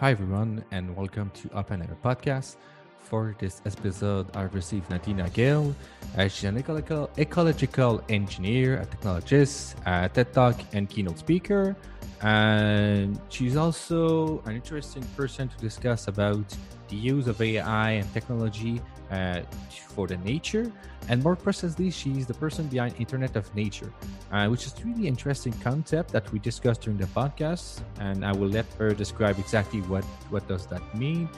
Hi, everyone, and welcome to Open Air Podcast. For this episode, I received Nadina Galle. Uh, she's an ecological, ecological engineer, a technologist, a TED Talk, and keynote speaker. And she's also an interesting person to discuss about the use of AI and technology uh, for the nature. And more precisely, she's the person behind Internet of Nature, uh, which is really interesting concept that we discussed during the podcast. And I will let her describe exactly what what does that mean.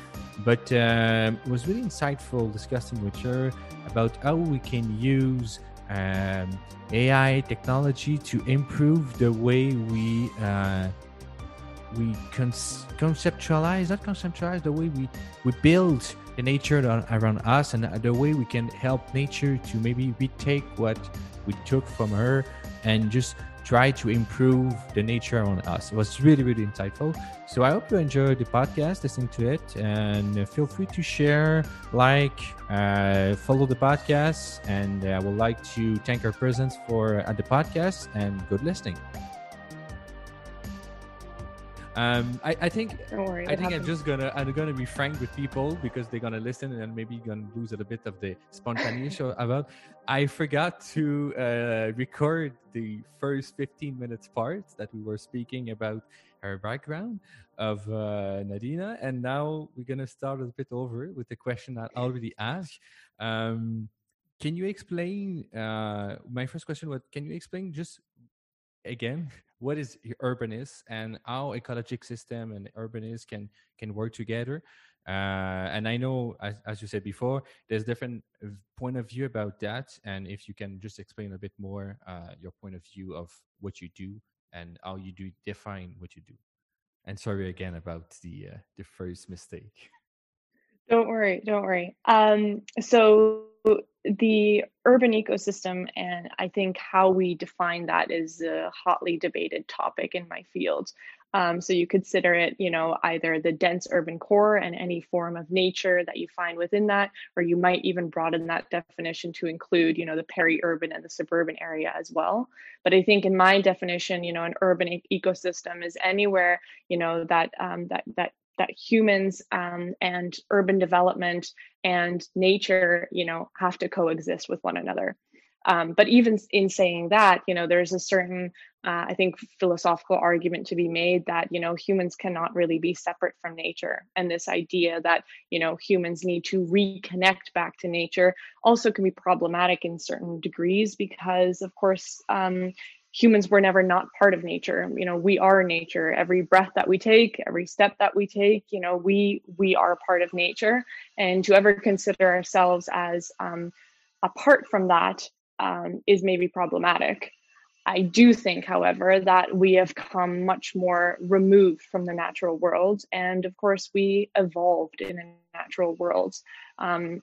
But um, it was really insightful discussing with her about how we can use um, AI technology to improve the way we uh, we conceptualize, not conceptualize, the way we we build the nature around us and the way we can help nature to maybe retake what we took from her and just try to improve the nature around us. It was really, really insightful. So I hope you enjoyed the podcast, listening to it, and feel free to share, like, uh, follow the podcast. And I would like to thank our presence for at the podcast and good listening. Um, I, I think worry, I think I'm just gonna I'm gonna be frank with people because they're gonna listen and maybe gonna lose a little bit of the spontaneity about. I forgot to uh, record the first 15 minutes part that we were speaking about her background of uh, Nadina, and now we're gonna start a bit over with the question I already asked. Um, can you explain? Uh, my first question was: Can you explain just again what is urbanist and how ecologic system and urbanist can can work together. Uh, and i know as, as you said before there's different point of view about that. And if you can just explain a bit more uh, your point of view of what you do and how you do define what you do. And sorry again about the uh, the first mistake. Don't worry don't worry. Um, so the urban ecosystem and i think how we define that is a hotly debated topic in my field. Um, so you consider it you know either the dense urban core and any form of nature that you find within that or you might even broaden that definition to include you know the peri-urban and the suburban area as well. But i think in my definition you know an urban e- ecosystem is anywhere you know that um, that that that humans um, and urban development and nature, you know, have to coexist with one another. Um, but even in saying that, you know, there's a certain, uh, I think, philosophical argument to be made that, you know, humans cannot really be separate from nature. And this idea that, you know, humans need to reconnect back to nature also can be problematic in certain degrees because, of course, um, humans were never not part of nature. You know we are nature. Every breath that we take every step that we take you know we we are part of nature. And to ever consider ourselves as um, apart from that um, is maybe problematic. I do think however that we have come much more removed from the natural world. And of course we evolved in a natural world. Um,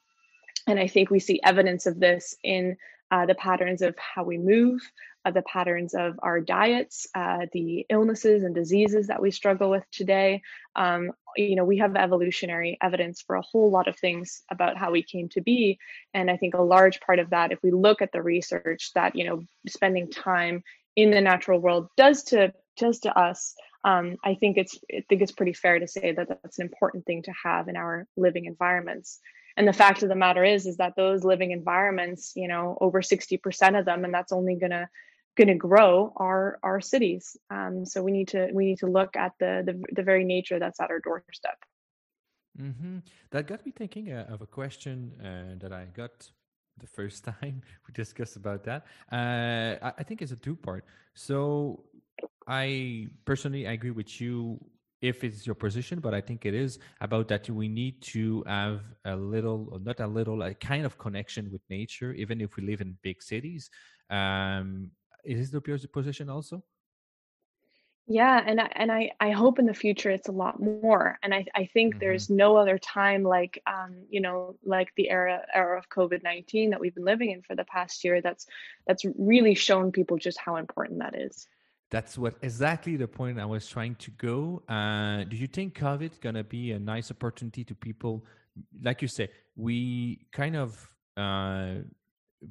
and i think we see evidence of this in uh, the patterns of how we move, uh, the patterns of our diets, uh, the illnesses and diseases that we struggle with today. Um, you know, we have evolutionary evidence for a whole lot of things about how we came to be. And I think a large part of that, if we look at the research that, you know, spending time in the natural world does to does to us, um, I think it's I think it's pretty fair to say that that's an important thing to have in our living environments and the fact of the matter is is that those living environments you know over 60% of them and that's only going to going to grow are our cities um, so we need to we need to look at the the, the very nature that's at our doorstep mm-hmm. that got me thinking uh, of a question uh, that i got the first time we discussed about that uh, I, I think it's a two part so i personally i agree with you if it's your position, but I think it is about that we need to have a little, not a little, a kind of connection with nature, even if we live in big cities. Um, is this your position also? Yeah, and I, and I, I hope in the future it's a lot more. And I, I think mm-hmm. there's no other time like um, you know like the era era of COVID nineteen that we've been living in for the past year. That's that's really shown people just how important that is. That's what exactly the point I was trying to go. Uh, do you think COVID gonna be a nice opportunity to people? Like you say, we kind of uh,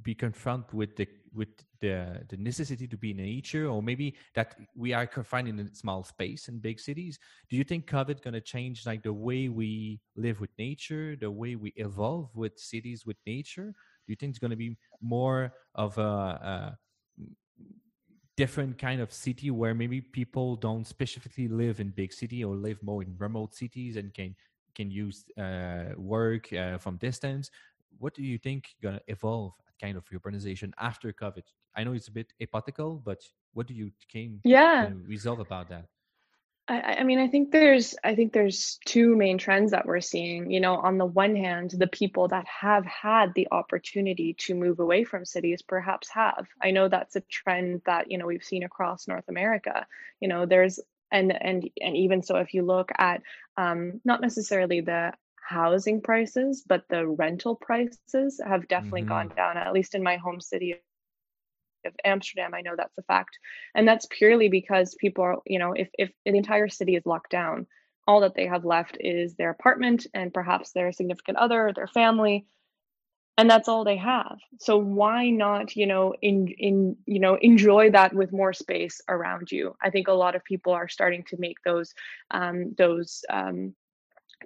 be confronted with the with the the necessity to be in nature, or maybe that we are confined in a small space in big cities. Do you think COVID gonna change like the way we live with nature, the way we evolve with cities with nature? Do you think it's gonna be more of a, a different kind of city where maybe people don't specifically live in big city or live more in remote cities and can can use uh, work uh, from distance what do you think gonna evolve kind of urbanization after covid i know it's a bit hypothetical but what do you came yeah resolve about that I, I mean, I think there's I think there's two main trends that we're seeing. You know, on the one hand, the people that have had the opportunity to move away from cities perhaps have. I know that's a trend that, you know, we've seen across North America. You know, there's and and and even so if you look at um, not necessarily the housing prices, but the rental prices have definitely mm-hmm. gone down, at least in my home city of Amsterdam, I know that's a fact. And that's purely because people are, you know, if, if the entire city is locked down, all that they have left is their apartment and perhaps their significant other, their family, and that's all they have. So why not, you know, in in you know, enjoy that with more space around you? I think a lot of people are starting to make those um, those um,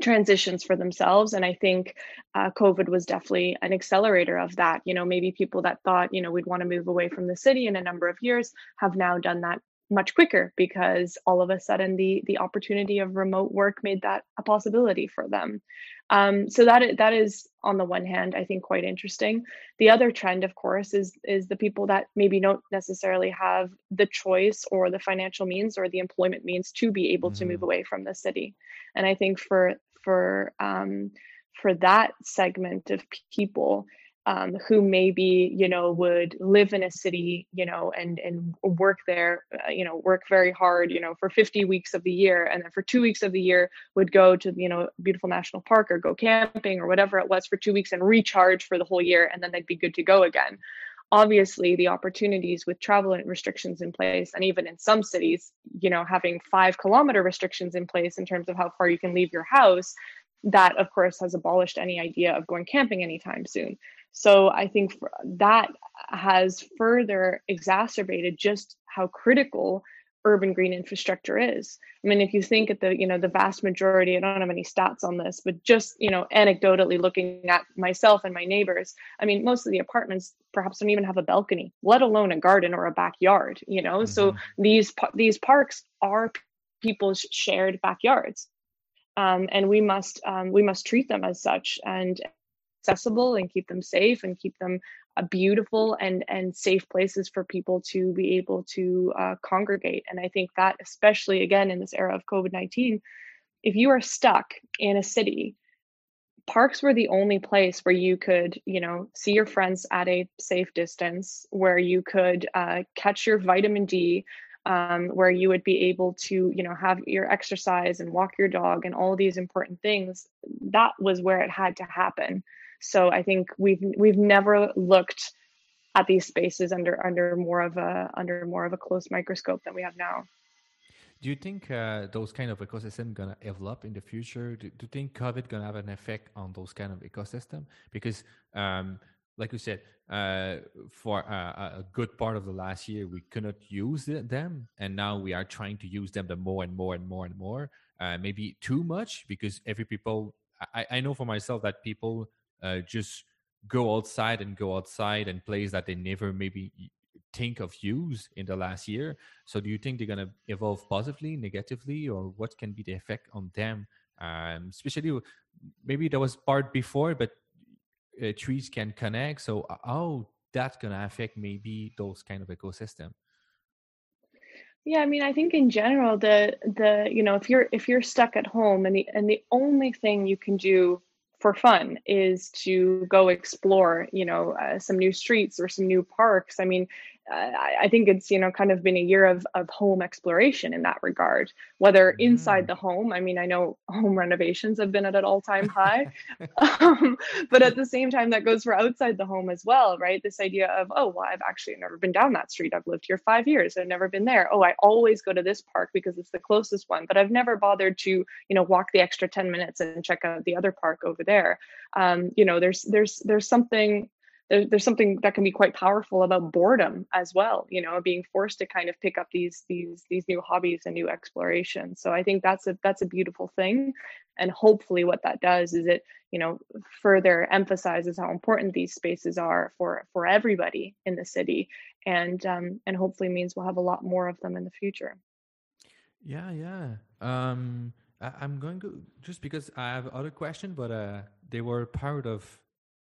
transitions for themselves and i think uh, covid was definitely an accelerator of that you know maybe people that thought you know we'd want to move away from the city in a number of years have now done that much quicker because all of a sudden the the opportunity of remote work made that a possibility for them um, so that that is on the one hand i think quite interesting the other trend of course is is the people that maybe don't necessarily have the choice or the financial means or the employment means to be able mm-hmm. to move mm-hmm. away from the city and i think for for um, for that segment of people um, who maybe you know would live in a city you know and and work there uh, you know work very hard you know for 50 weeks of the year and then for two weeks of the year would go to you know beautiful national park or go camping or whatever it was for two weeks and recharge for the whole year and then they'd be good to go again obviously the opportunities with travel restrictions in place and even in some cities you know having five kilometer restrictions in place in terms of how far you can leave your house that of course has abolished any idea of going camping anytime soon. So i think that has further exacerbated just how critical urban green infrastructure is. I mean, if you think at the, you know, the vast majority, I don't have any stats on this, but just, you know, anecdotally looking at myself and my neighbors, I mean, most of the apartments perhaps don't even have a balcony, let alone a garden or a backyard, you know? Mm-hmm. So these, these parks are people's shared backyards. Um, and we must, um, we must treat them as such and accessible and keep them safe and keep them beautiful and and safe places for people to be able to uh, congregate. And i think that especially again in this era of covid-19 if you are stuck in a city parks were the only place where you could you know see your friends at a safe distance where you could uh, catch your vitamin d um, where you would be able to you know have your exercise and walk your dog and all these important things. That was where it had to happen so I think we've we've never looked at these spaces under under more of a under more of a close microscope than we have now. Do you think uh, those kind of ecosystem gonna develop in the future? Do, do you think COVID gonna have an effect on those kind of ecosystem? Because, um, like you said, uh, for a good part of the last year, we could not use them, and now we are trying to use them the more and more and more and more. Uh, maybe too much because every people. I, I know for myself that people uh, just go outside and go outside and plays that they never maybe think of use in the last year. So do you think they're going to evolve positively, negatively, or what can be the effect on them? Um, especially maybe there was part before, but uh, trees can connect. So uh, how that's going to affect maybe those kind of ecosystem? Yeah, I mean, I think in general, the the you know, if you're if you're stuck at home and the and the only thing you can do for fun is to go explore you know uh, some new streets or some new parks. I mean I think it's you know kind of been a year of of home exploration in that regard. Whether inside the mm. home, I mean, I know home renovations have been at an all time high, um, but at the same time, that goes for outside the home as well, right? This idea of oh, well, I've actually never been down that street. I've lived here five years. I've never been there. Oh, I always go to this park because it's the closest one, but I've never bothered to you know walk the extra ten minutes and check out the other park over there. Um, you know, there's there's there's something there, there's something that can be quite powerful about boredom as well you know being forced to kind of pick up these these these new hobbies and new explorations so i think that's a that's a beautiful thing. And hopefully what that does is it you know further emphasizes how important these spaces are for for everybody in the city. And um and hopefully means we'll have a lot more of them in the future. Yeah yeah. Um I, i'm going to just because i have other question but uh they were part of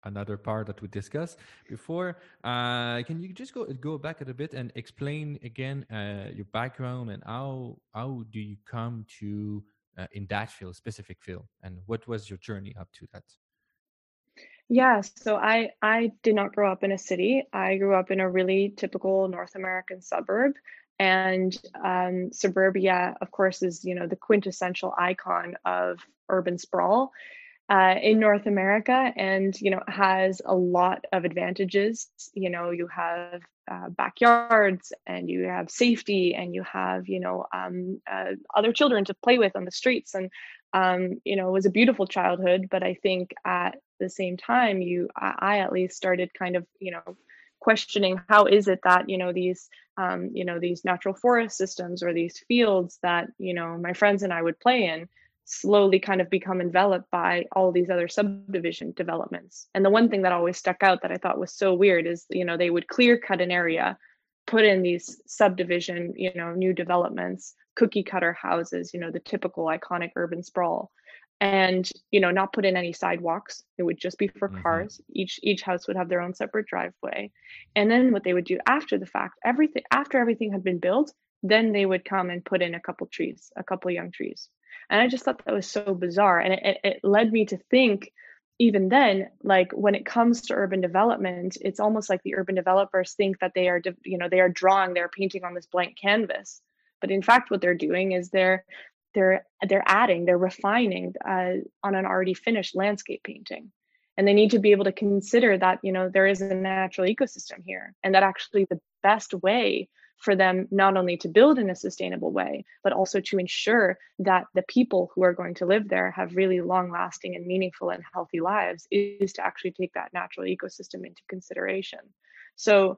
another part that we discussed before. Uh, can you just go go back a bit and explain again uh, your background and how how do you come to uh, in that field, specific field, and what was your journey up to that? Yeah, so I I did not grow up in a city. I grew up in a really typical North American suburb, and um, suburbia, of course, is you know the quintessential icon of urban sprawl uh, in North America and you know has a lot of advantages. You know, you have uh, backyards and you have safety and you have you know um, uh, other children to play with on the streets and um, you know it was a beautiful childhood. But I think at the same time, you I, I at least started kind of you know questioning how is it that you know these um, you know these natural forest systems or these fields that you know my friends and I would play in slowly kind of become enveloped by all these other subdivision developments. And the one thing that always stuck out that I thought was so weird is, you know, they would clear cut an area, put in these subdivision, you know, new developments, cookie cutter houses, you know, the typical iconic urban sprawl. And you know, not put in any sidewalks. It would just be for mm-hmm. cars. Each each house would have their own separate driveway. And then what they would do after the fact, everything after everything had been built, then they would come and put in a couple trees, a couple young trees and I just thought that was so bizarre. And it, it led me to think, even then, like when it comes to urban development, it's almost like the urban developers think that they are, you know, they are drawing, they're painting on this blank canvas. But in fact, what they're doing is they're they're they're adding, they're refining uh, on an already finished landscape painting and they need to be able to consider that you know there is a natural ecosystem here and that actually the best way for them not only to build in a sustainable way, but also to ensure that the people who are going to live there have really long lasting and meaningful and healthy lives is to actually take that natural ecosystem into consideration. So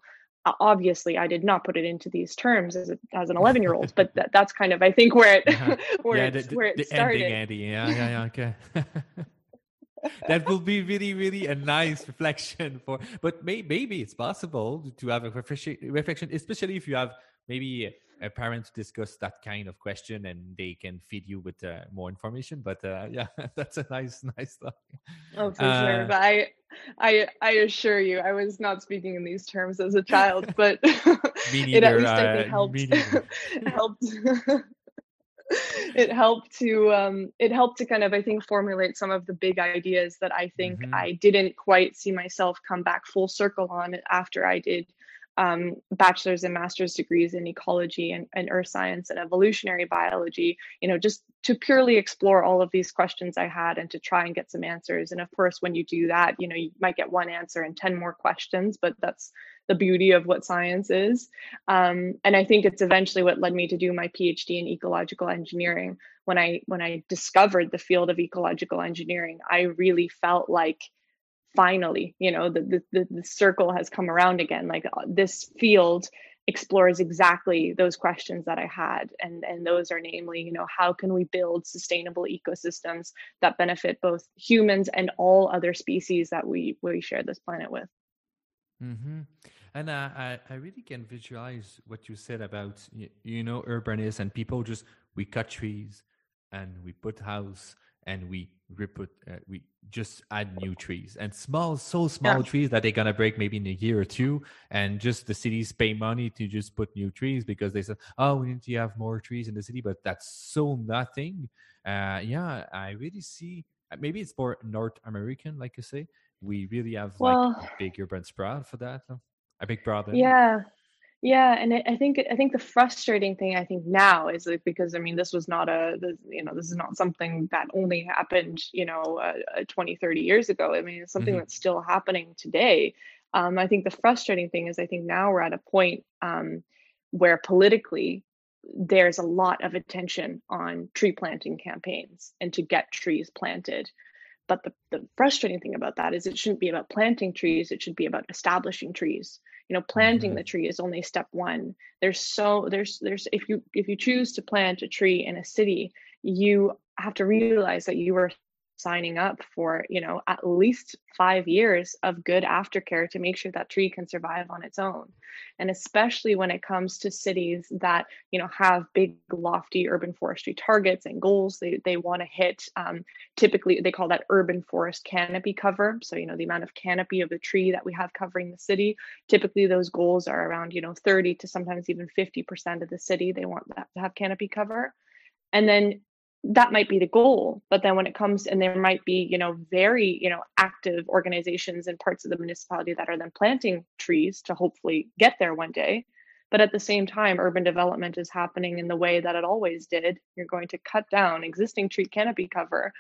obviously I did not put it into these terms as, a, as an 11 year old, but that, that's kind of, I think where it, uh-huh. where, yeah, it, the, where it the started. Ending, Andy. Yeah, yeah, yeah. Okay. that will be really, really a nice reflection for. But may, maybe it's possible to have a reflection, especially if you have maybe a parent to discuss that kind of question and they can feed you with uh, more information. But uh, yeah, that's a nice, nice thought. Oh, for uh, sure. But I, I, I assure you, I was not speaking in these terms as a child, but it at least I think uh, helped. helped it helped to um, it helped to kind of I think formulate some of the big ideas that I think mm-hmm. I didn't quite see myself come back full circle on after I did um, bachelor's and master's degrees in ecology and, and earth science and evolutionary biology, you know, just to purely explore all of these questions I had and to try and get some answers. And of course, when you do that, you know, you might get one answer and 10 more questions, but that's the beauty of what science is. Um, and I think it's eventually what led me to do my PhD in ecological engineering. When I when I discovered the field of ecological engineering, I really felt like finally you know the, the the circle has come around again like uh, this field explores exactly those questions that i had and and those are namely you know how can we build sustainable ecosystems that benefit both humans and all other species that we we share this planet with mm-hmm. And uh, I, I really can visualize what you said about you, you know urbanism and people just we cut trees and we put house and we reput uh, we just add new trees. And small so small yeah. trees that they're gonna break maybe in a year or two. And just the cities pay money to just put new trees because they said oh we need to have more trees in the city but that's so nothing. Uh yeah i really see uh, maybe it's more north american like you say. We really have well, like a big urban sprawl for that a big brother yeah yeah, and I think I think the frustrating thing I think now is like because I mean this was not a this, you know this is not something that only happened you know uh, 20 30 years ago. I mean it's something mm-hmm. that's still happening today. Um, I think the frustrating thing is I think now we're at a point um, where politically there's a lot of attention on tree planting campaigns and to get trees planted. But the, the frustrating thing about that is it shouldn't be about planting trees it should be about establishing trees you know planting mm-hmm. the tree is only step one there's so there's there's if you if you choose to plant a tree in a city you have to realize that you are signing up for you know at least five years of good aftercare to make sure that tree can survive on its own. And especially when it comes to cities that you know have big lofty urban forestry targets and goals they, they want to hit um, typically they call that urban forest canopy cover. So you know the amount of canopy of the tree that we have covering the city typically those goals are around you know 30 to sometimes even 50% of the city they want that to have canopy cover. And then that might be the goal but then when it comes and there might be you know very you know active organizations and parts of the municipality that are then planting trees to hopefully get there one day. But at the same time urban development is happening in the way that it always did. You're going to cut down existing tree canopy cover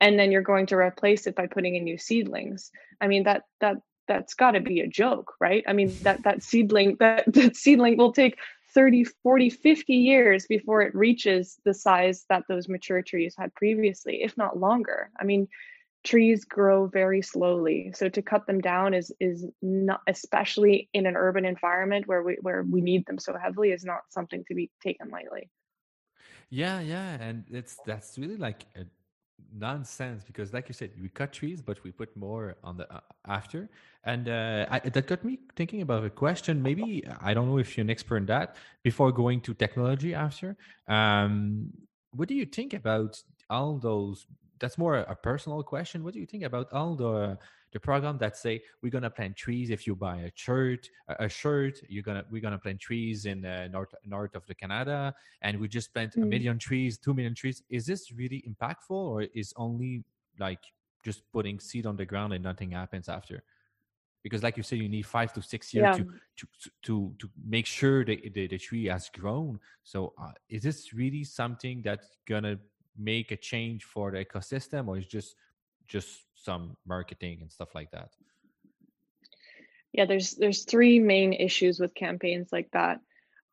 and then you're going to replace it by putting in new seedlings. I mean that that that's got to be a joke right? I mean that that seedling that that seedling will take 30, 40, 50 years before it reaches the size that those mature trees had previously, if not longer. I mean, trees grow very slowly. So to cut them down is is not especially in an urban environment where we where we need them so heavily is not something to be taken lightly. Yeah, yeah, and it's that's really like a nonsense because like you said we cut trees but we put more on the uh, after. And uh, I, that got me thinking about a question. Maybe i don't know if you're an expert in that before going to technology after um, what do you think about all those that's more a, a personal question. What do you think about all the the program that say we're gonna plant trees if you buy a shirt a shirt you're gonna we're gonna plant trees in the north north of the canada and we just plant mm. a million trees two million trees is this really impactful or is only like just putting seed on the ground and nothing happens after because like you said you need five to six years yeah. to, to to to make sure the, the, the tree has grown so uh, is this really something that's gonna make a change for the ecosystem or is just just some marketing and stuff like that? Yeah there's there's three main issues with campaigns like that.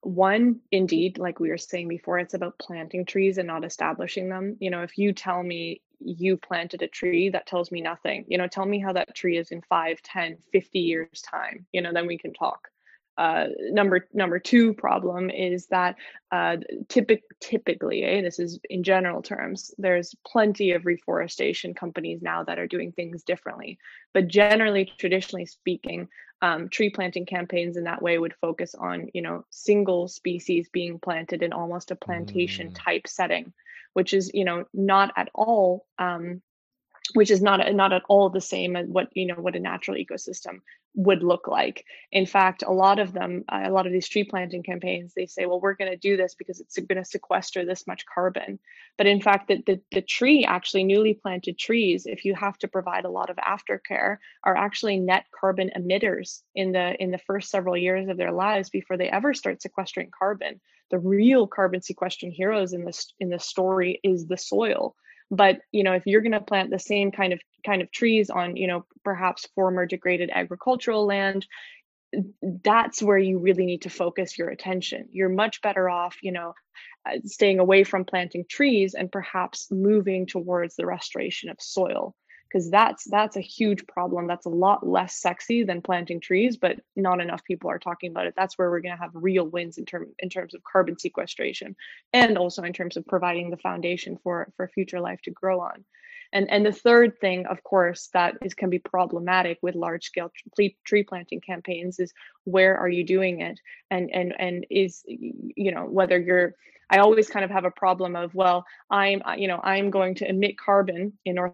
One indeed like we were saying before it's about planting trees and not establishing them. You know if you tell me you planted a tree that tells me nothing. You know tell me how that tree is in 5 10 50 years time. You know then we can talk uh, number number two problem is that uh, typic, typically, eh, this is in general terms, there's plenty of reforestation companies now that are doing things differently. But generally, traditionally speaking, um, tree planting campaigns in that way would focus on you know single species being planted in almost a plantation mm. type setting, which is you know not at all um, which is not not at all the same as what you know what a natural ecosystem would look like. In fact, a lot of them, a lot of these tree planting campaigns, they say, well, we're going to do this because it's going to sequester this much carbon. But in fact, the, the, the tree, actually newly planted trees, if you have to provide a lot of aftercare, are actually net carbon emitters in the in the first several years of their lives before they ever start sequestering carbon. The real carbon sequestering heroes in this in this story is the soil but you know if you're going to plant the same kind of kind of trees on you know perhaps former degraded agricultural land that's where you really need to focus your attention. You're much better off you know uh, staying away from planting trees and perhaps moving towards the restoration of soil because that's that's a huge problem. That's a lot less sexy than planting trees but not enough people are talking about it. That's where we're going to have real wins in term in terms of carbon sequestration and also in terms of providing the foundation for for future life to grow on. And and the third thing of course that is can be problematic with large scale tree tree planting campaigns is where are you doing it? And and and is you know whether you're I always kind of have a problem of well I'm you know I'm going to emit carbon in North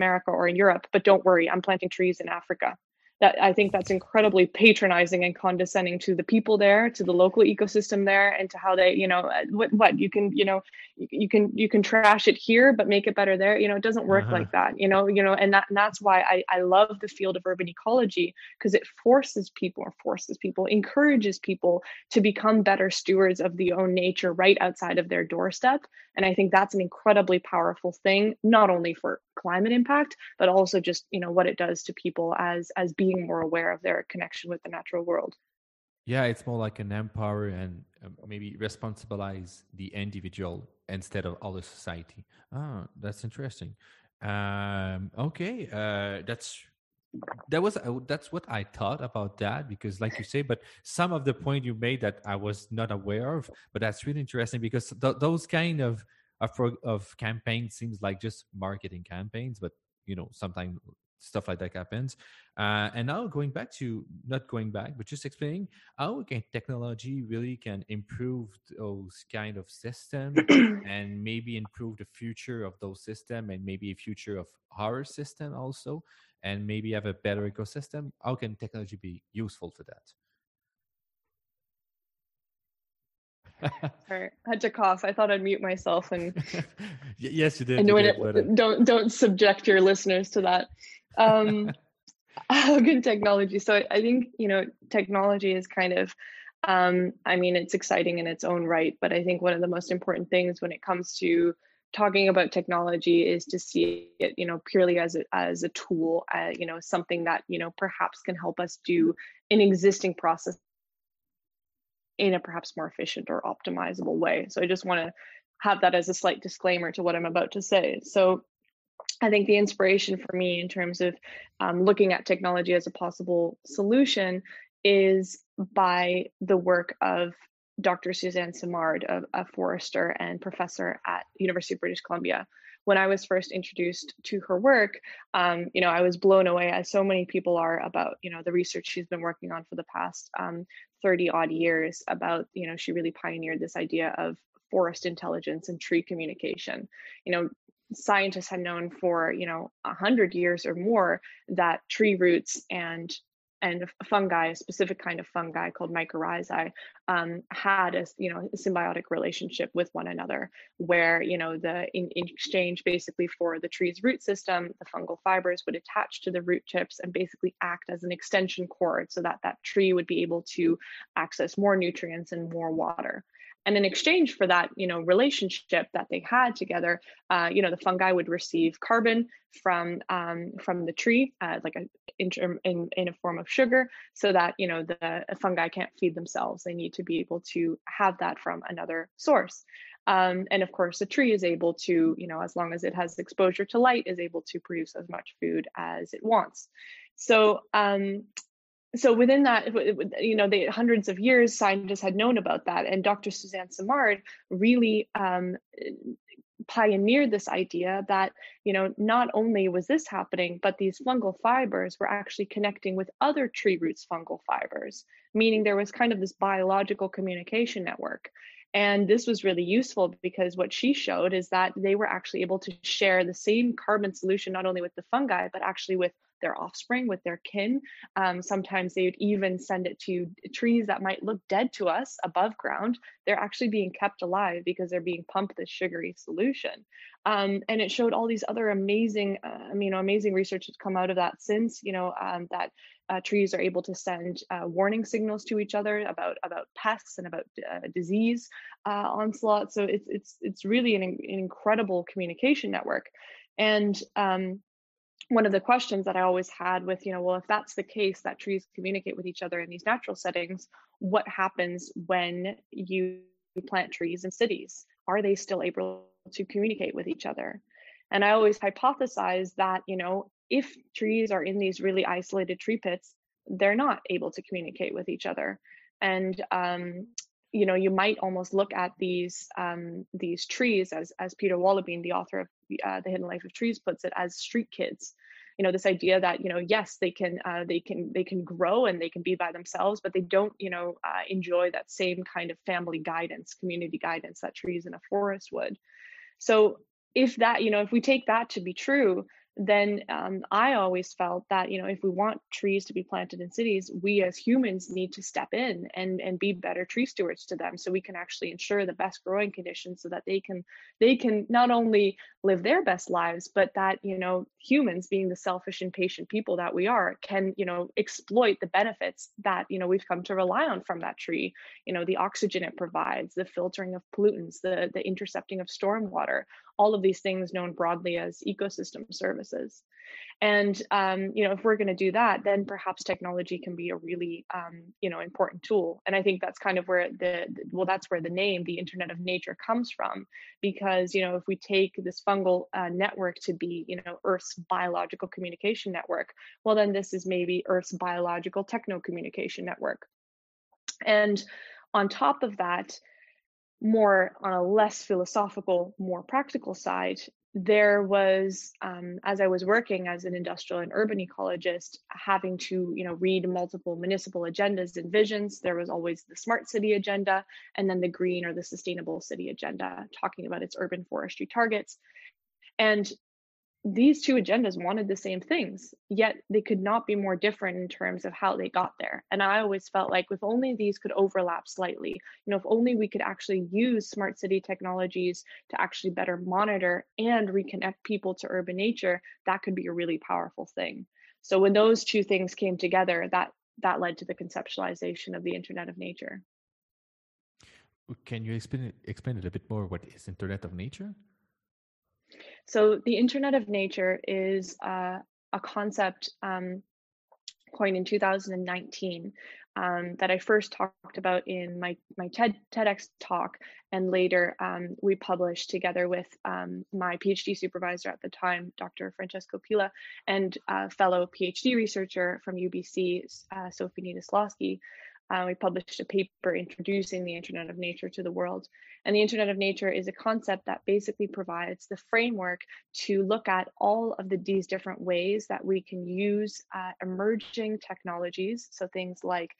America or in Europe, but don't worry, I'm planting trees in Africa that I think that's incredibly patronizing and condescending to the people there, to the local ecosystem there, and to how they, you know, uh, what what you can, you know, you can you can trash it here, but make it better there. You know, it doesn't work uh-huh. like that. You know, you know, and that and that's why I I love the field of urban ecology because it forces people or forces people, encourages people to become better stewards of the own nature right outside of their doorstep. And I think that's an incredibly powerful thing, not only for climate impact, but also just you know what it does to people as as being more aware of their connection with the natural world. Yeah, it's more like an empower and um, maybe responsibilize the individual instead of all the society. Ah, that's interesting. Um, okay, uh, that's that was uh, that's what I thought about that because, like you say, but some of the point you made that I was not aware of, but that's really interesting because th- those kind of of, of campaigns seems like just marketing campaigns, but you know sometimes stuff like that happens. Uh, and now going back to not going back, but just explaining how can technology really can improve those kind of systems and maybe improve the future of those system and maybe a future of our system also, and maybe have a better ecosystem. How can technology be useful for that? Sorry, I had to cough. I thought I'd mute myself and yes, you did. And you did, it, don't don't subject your listeners to that. Um, how good technology. So I think you know technology is kind of. Um, I mean, it's exciting in its own right, but I think one of the most important things when it comes to talking about technology is to see it, you know, purely as a, as a tool, uh, you know, something that you know perhaps can help us do an existing process in a perhaps more efficient or optimizable way. So I just want to have that as a slight disclaimer to what I'm about to say. So I think the inspiration for me in terms of um, looking at technology as a possible solution is by the work of Dr. Suzanne Simard, a, a forester and professor at University of British Columbia. When I was first introduced to her work, um, you know, I was blown away, as so many people are, about you know the research she's been working on for the past um, 30 odd years. About you know, she really pioneered this idea of forest intelligence and tree communication. You know, scientists had known for you know a hundred years or more that tree roots and and fungi, a specific kind of fungi called mycorrhizae, um, had a you know a symbiotic relationship with one another, where you know the in, in, exchange basically for the tree's root system, the fungal fibers would attach to the root tips and basically act as an extension cord, so that that tree would be able to access more nutrients and more water and in exchange for that you know relationship that they had together uh, you know the fungi would receive carbon from um, from the tree uh, like a in, in, in a form of sugar so that you know the fungi can't feed themselves. They need to be able to have that from another source. Um, and of course the tree is able to you know as long as it has exposure to light is able to produce as much food as it wants. So um, so within that you know the hundreds of years scientists had known about that and dr suzanne simard really um, pioneered this idea that you know not only was this happening but these fungal fibers were actually connecting with other tree roots fungal fibers meaning there was kind of this biological communication network. And this was really useful because what she showed is that they were actually able to share the same carbon solution not only with the fungi but actually with their offspring, with their kin. Um, sometimes they would even send it to trees that might look dead to us above ground. They're actually being kept alive because they're being pumped this sugary solution. Um, and it showed all these other amazing, uh, you know, amazing research has come out of that since, you know, um, that uh, trees are able to send uh, warning signals to each other about about pests and about uh, disease uh, onslaught. So it's it's it's really an, an incredible communication network. And um, one of the questions that I always had with, you know, well, if that's the case that trees communicate with each other in these natural settings, what happens when you plant trees in cities? Are they still able to communicate with each other? And I always hypothesize that, you know, if trees are in these really isolated tree pits, they're not able to communicate with each other. And um, you know, you might almost look at these um, these trees as as Peter Wohlleben, the author of uh, The Hidden Life of Trees, puts it, as street kids. You know, this idea that you know, yes, they can uh, they can they can grow and they can be by themselves, but they don't you know uh, enjoy that same kind of family guidance, community guidance that trees in a forest would. So if that you know if we take that to be true then um, I always felt that you know if we want trees to be planted in cities, we as humans need to step in and and be better tree stewards to them, so we can actually ensure the best growing conditions, so that they can they can not only live their best lives, but that you know humans, being the selfish and patient people that we are, can you know exploit the benefits that you know we've come to rely on from that tree. You know the oxygen it provides, the filtering of pollutants, the the intercepting of stormwater, all of these things known broadly as ecosystem services. And um, you know, if we're going to do that, then perhaps technology can be a really um, you know important tool. And I think that's kind of where the well, that's where the name, the Internet of Nature, comes from, because you know, if we take this fungal uh, network to be you know Earth's biological communication network, well, then this is maybe Earth's biological techno communication network. And on top of that, more on a less philosophical, more practical side, there was um, as i was working as an industrial and urban ecologist having to you know read multiple municipal agendas and visions there was always the smart city agenda and then the green or the sustainable city agenda talking about its urban forestry targets. And these two agendas wanted the same things, yet they could not be more different in terms of how they got there. And I always felt like if only these could overlap slightly, you know, if only we could actually use smart city technologies to actually better monitor and reconnect people to urban nature, that could be a really powerful thing. So when those two things came together, that that led to the conceptualization of the Internet of Nature. Can you explain explain it a bit more? What is Internet of Nature? So the Internet of Nature is uh, a concept um, coined in 2019 um, that I first talked about in my my TED TEDx talk, and later um, we published together with um, my PhD supervisor at the time, Dr. Francesco Pilla, and fellow PhD researcher from UBC, uh, Sophie Nitoslawski. Uh, we published a paper introducing the Internet of Nature to the world. And the Internet of Nature is a concept that basically provides the framework to look at all of the, these different ways that we can use uh, emerging technologies. So things like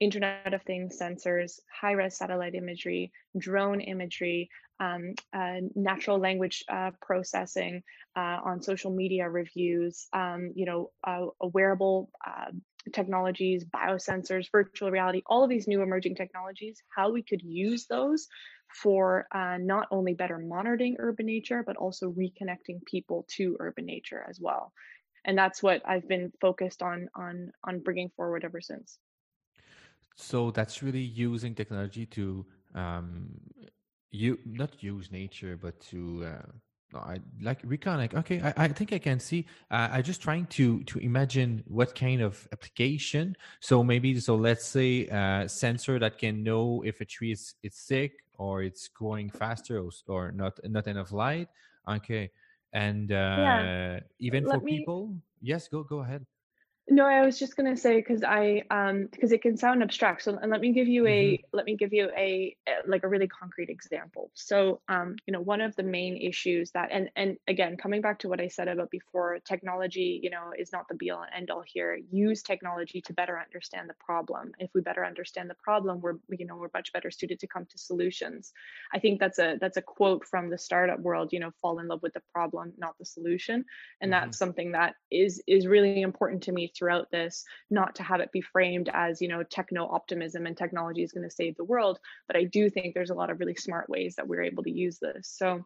Internet of Things sensors, high res satellite imagery, drone imagery, um, uh, natural language uh, processing uh, on social media reviews, um, you know, uh, wearable uh, technologies, biosensors, virtual reality, all of these new emerging technologies, how we could use those for uh, not only better monitoring urban nature, but also reconnecting people to urban nature as well. And that's what I've been focused on on on bringing forward ever since. So that's really using technology to um, you not use nature, but to uh, I like reconnect. Okay, I, I think I can see. Uh, I just trying to to imagine what kind of application. So maybe so let's say a uh, sensor that can know if a tree is it's sick or it's growing faster or, or not not enough light. Okay, and uh, yeah. even Let for me... people. Yes, go go ahead. No, I was just gonna say because I um because it can sound abstract. So and let me give you a mm-hmm. let me give you a like a really concrete example. So um you know one of the main issues that and and again coming back to what I said about before, technology you know is not the be all and end all here. Use technology to better understand the problem. If we better understand the problem, we're you know we're much better suited to come to solutions. I think that's a that's a quote from the startup world. You know, fall in love with the problem, not the solution, and mm-hmm. that's something that is is really important to me throughout this, not to have it be framed as, you know, techno optimism and technology is going to save the world. But I do think there's a lot of really smart ways that we're able to use this. So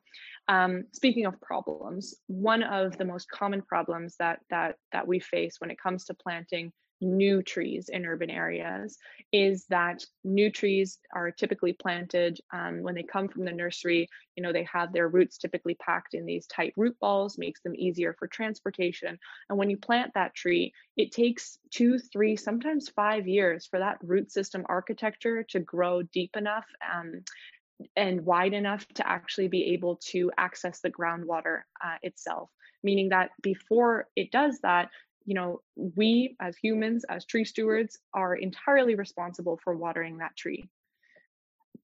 um, speaking of problems, one of the most common problems that that that we face when it comes to planting new trees in urban areas is that new trees are typically planted um, when they come from the nursery you know they have their roots typically packed in these tight root balls makes them easier for transportation. And when you plant that tree it takes two three sometimes five years for that root system architecture to grow deep enough um, and wide enough to actually be able to access the groundwater uh, itself. Meaning that before it does that you know, we as humans, as tree stewards, are entirely responsible for watering that tree.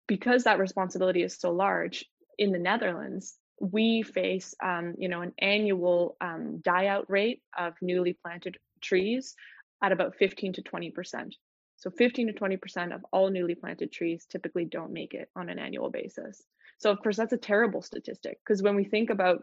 Because that responsibility is so large in the Netherlands, we face, um, you know, an annual um, die out rate of newly planted trees at about 15 to 20 percent. So 15 to 20 percent of all newly planted trees typically don't make it on an annual basis. So of course that's a terrible statistic because when we think about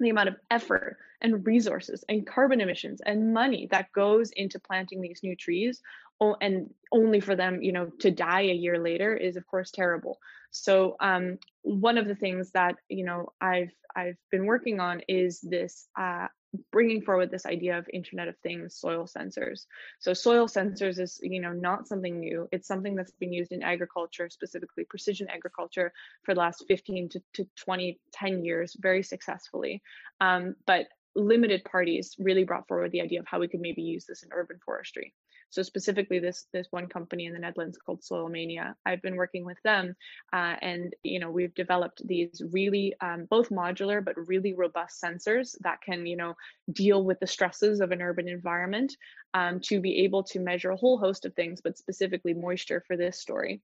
the amount of effort and resources and carbon emissions and money that goes into planting these new trees and only for them you know to die a year later is of course terrible. So um, one of the things that you know i've i've been working on is this uh, bringing forward this idea of internet of things soil sensors. So soil sensors is you know not something new. It's something that's been used in agriculture specifically precision agriculture for the last 15 to, to 20 10 years very successfully. Um, but limited parties really brought forward the idea of how we could maybe use this in urban forestry. So specifically, this this one company in the Netherlands called Soilmania, I've been working with them, uh, and you know we've developed these really um, both modular but really robust sensors that can you know deal with the stresses of an urban environment um, to be able to measure a whole host of things, but specifically moisture for this story.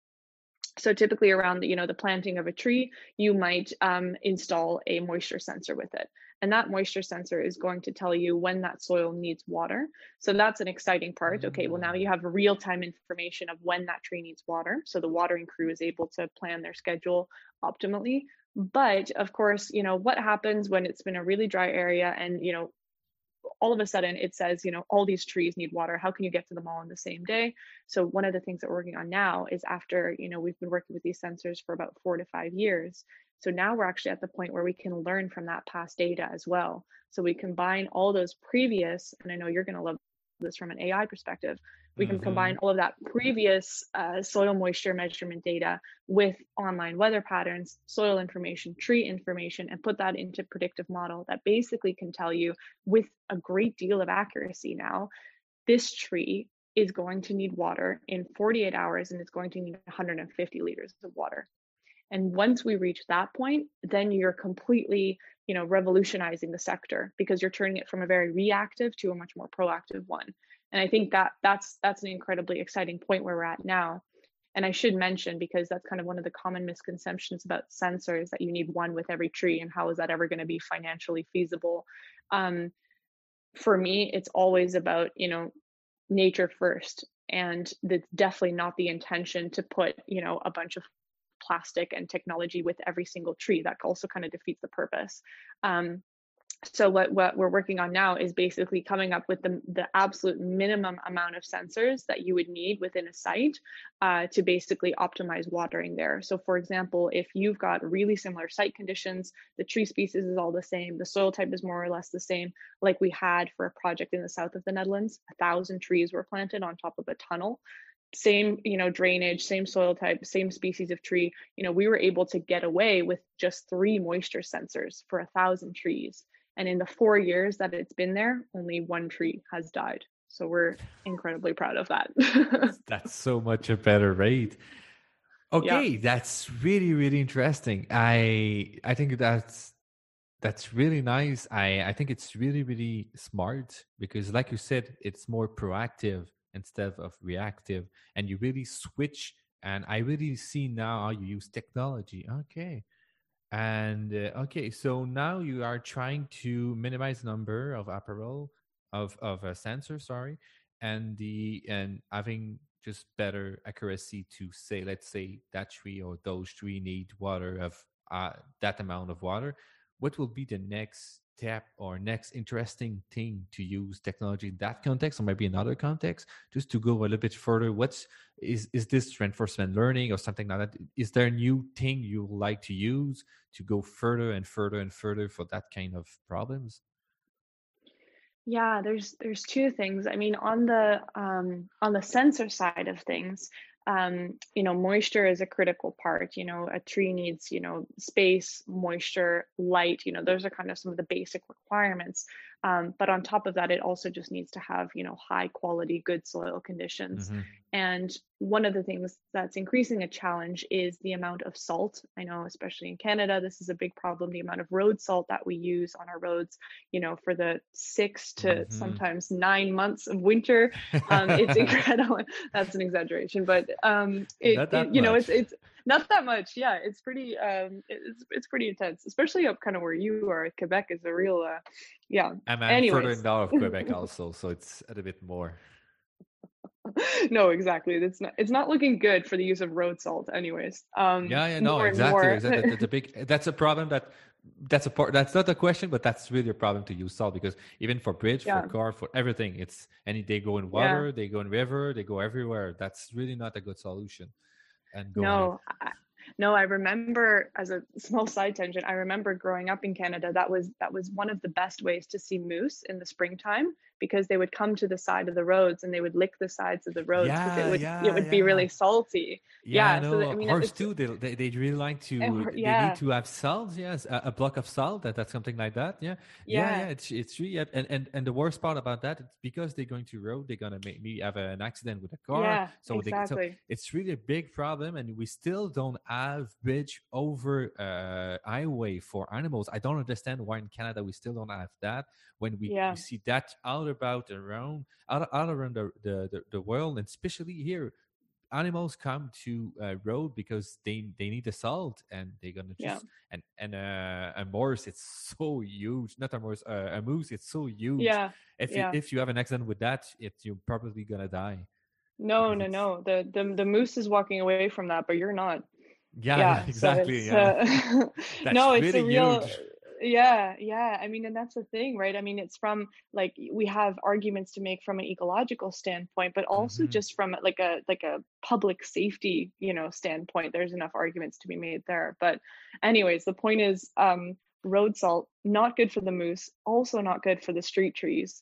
So typically around the, you know the planting of a tree you might um, install a moisture sensor with it and that moisture sensor is going to tell you when that soil needs water. So that's an exciting part. Okay well now you have real-time information of when that tree needs water so the watering crew is able to plan their schedule optimally. But of course you know what happens when it's been a really dry area and you know all of a sudden it says, you know, all these trees need water. How can you get to them all in the same day? So one of the things that we're working on now is after, you know, we've been working with these sensors for about four to five years. So now we're actually at the point where we can learn from that past data as well. So we combine all those previous, and I know you're going to love this from an AI perspective, we can mm-hmm. combine all of that previous uh, soil moisture measurement data with online weather patterns, soil information, tree information, and put that into predictive model that basically can tell you with a great deal of accuracy now, this tree is going to need water in 48 hours and it's going to need 150 liters of water. And once we reach that point, then you're completely, you know, revolutionizing the sector because you're turning it from a very reactive to a much more proactive one and i think that that's that's an incredibly exciting point where we're at now. And i should mention because that's kind of one of the common misconceptions about sensors that you need one with every tree and how is that ever going to be financially feasible? Um, for me it's always about you know nature first and that's definitely not the intention to put you know a bunch of plastic and technology with every single tree. That also kind of defeats the purpose. Um, so what, what we're working on now is basically coming up with the, the absolute minimum amount of sensors that you would need within a site uh, to basically optimize watering there. So for example, if you've got really similar site conditions, the tree species is all the same, the soil type is more or less the same, like we had for a project in the south of the Netherlands, a thousand trees were planted on top of a tunnel. Same you know drainage same soil type same species of tree. You know we were able to get away with just three moisture sensors for a thousand trees and in the four years that it's been there, only one tree has died. So we're incredibly proud of that. that's so much a better rate. Okay, yeah. that's really really interesting. I I think that's that's really nice. I I think it's really really smart because like you said, it's more proactive instead of reactive and you really switch and I really see now how you use technology. Okay. And uh, okay, so now you are trying to minimize number of apparel of of a sensor, sorry, and the and having just better accuracy to say, let's say that tree or those tree need water of uh, that amount of water. What will be the next step or next interesting thing to use technology in that context or maybe another context just to go a little bit further. What's is is this reinforcement learning or something like that? Is there a new thing you like to use to go further and further and further for that kind of problems? Yeah there's there's two things. I mean on the um on the sensor side of things um, you know, moisture is a critical part. You know, a tree needs, you know, space, moisture, light. You know, those are kind of some of the basic requirements. Um, but on top of that, it also just needs to have, you know, high quality, good soil conditions. Mm-hmm. And one of the things that's increasing a challenge is the amount of salt. I know, especially in Canada, this is a big problem. The amount of road salt that we use on our roads, you know, for the six to mm-hmm. sometimes nine months of winter, um, it's incredible. that's an exaggeration, but um, it, it you know, it's it's not that much. Yeah, it's pretty um, it's it's pretty intense, especially up kind of where you are. Quebec is a real uh, yeah. And I'm further north of Quebec also, so it's a bit more. no, exactly. It's not. It's not looking good for the use of road salt, anyways. Um, yeah, yeah, no, exactly. That, that's a big. That's a problem. That that's a part. That's not a question, but that's really a problem to use salt because even for bridge, yeah. for car, for everything, it's and they go in water, yeah. they go in river, they go everywhere. That's really not a good solution. And no, no, I remember as a small side tangent, I remember growing up in Canada, that was that was one of the best ways to see moose in the springtime because they would come to the side of the roads and they would lick the sides of the roads because Yeah, it would yeah, it would be really salty. Yeah, Yeah, so no, that- I mean, horse too. They, they they really like to. Hor- They yeah. need to have salt. Yes, a, a block of salt. That that's something like that. Yeah, yeah, Yeah. yeah. It's it's really and and and the worst part about that, it's because they're going to road. They're gonna make me have an accident with a car. Yeah, so they so it's really a big problem, and we still don't have bridge over uh, highway for animals. I don't understand why in Canada we still don't have that. When we, Yeah. we see that out about around all, out around the, the, the, the world, and especially here, animals come to uh, road because they they need the salt, and they're gonna Yeah. just and and uh, a moose it's so huge. Not a moose, uh, a moose it's so huge. Yeah. If yeah. you, if you have an accident with that, it you're probably gonna die. No, no, no. The the the moose is walking away from that, but you're not. Yeah, yeah, yeah, so exactly. it's, yeah. uh, no, it's a real. huge. Yeah, yeah. I mean, and that's the thing, right? I mean, it's from like we have arguments to make from an ecological standpoint, but also Mhm. just from like a like a public safety, you know, standpoint. There's enough arguments to be made there. But, anyways, the point is, um, road salt not good for the moose, also not good for the street trees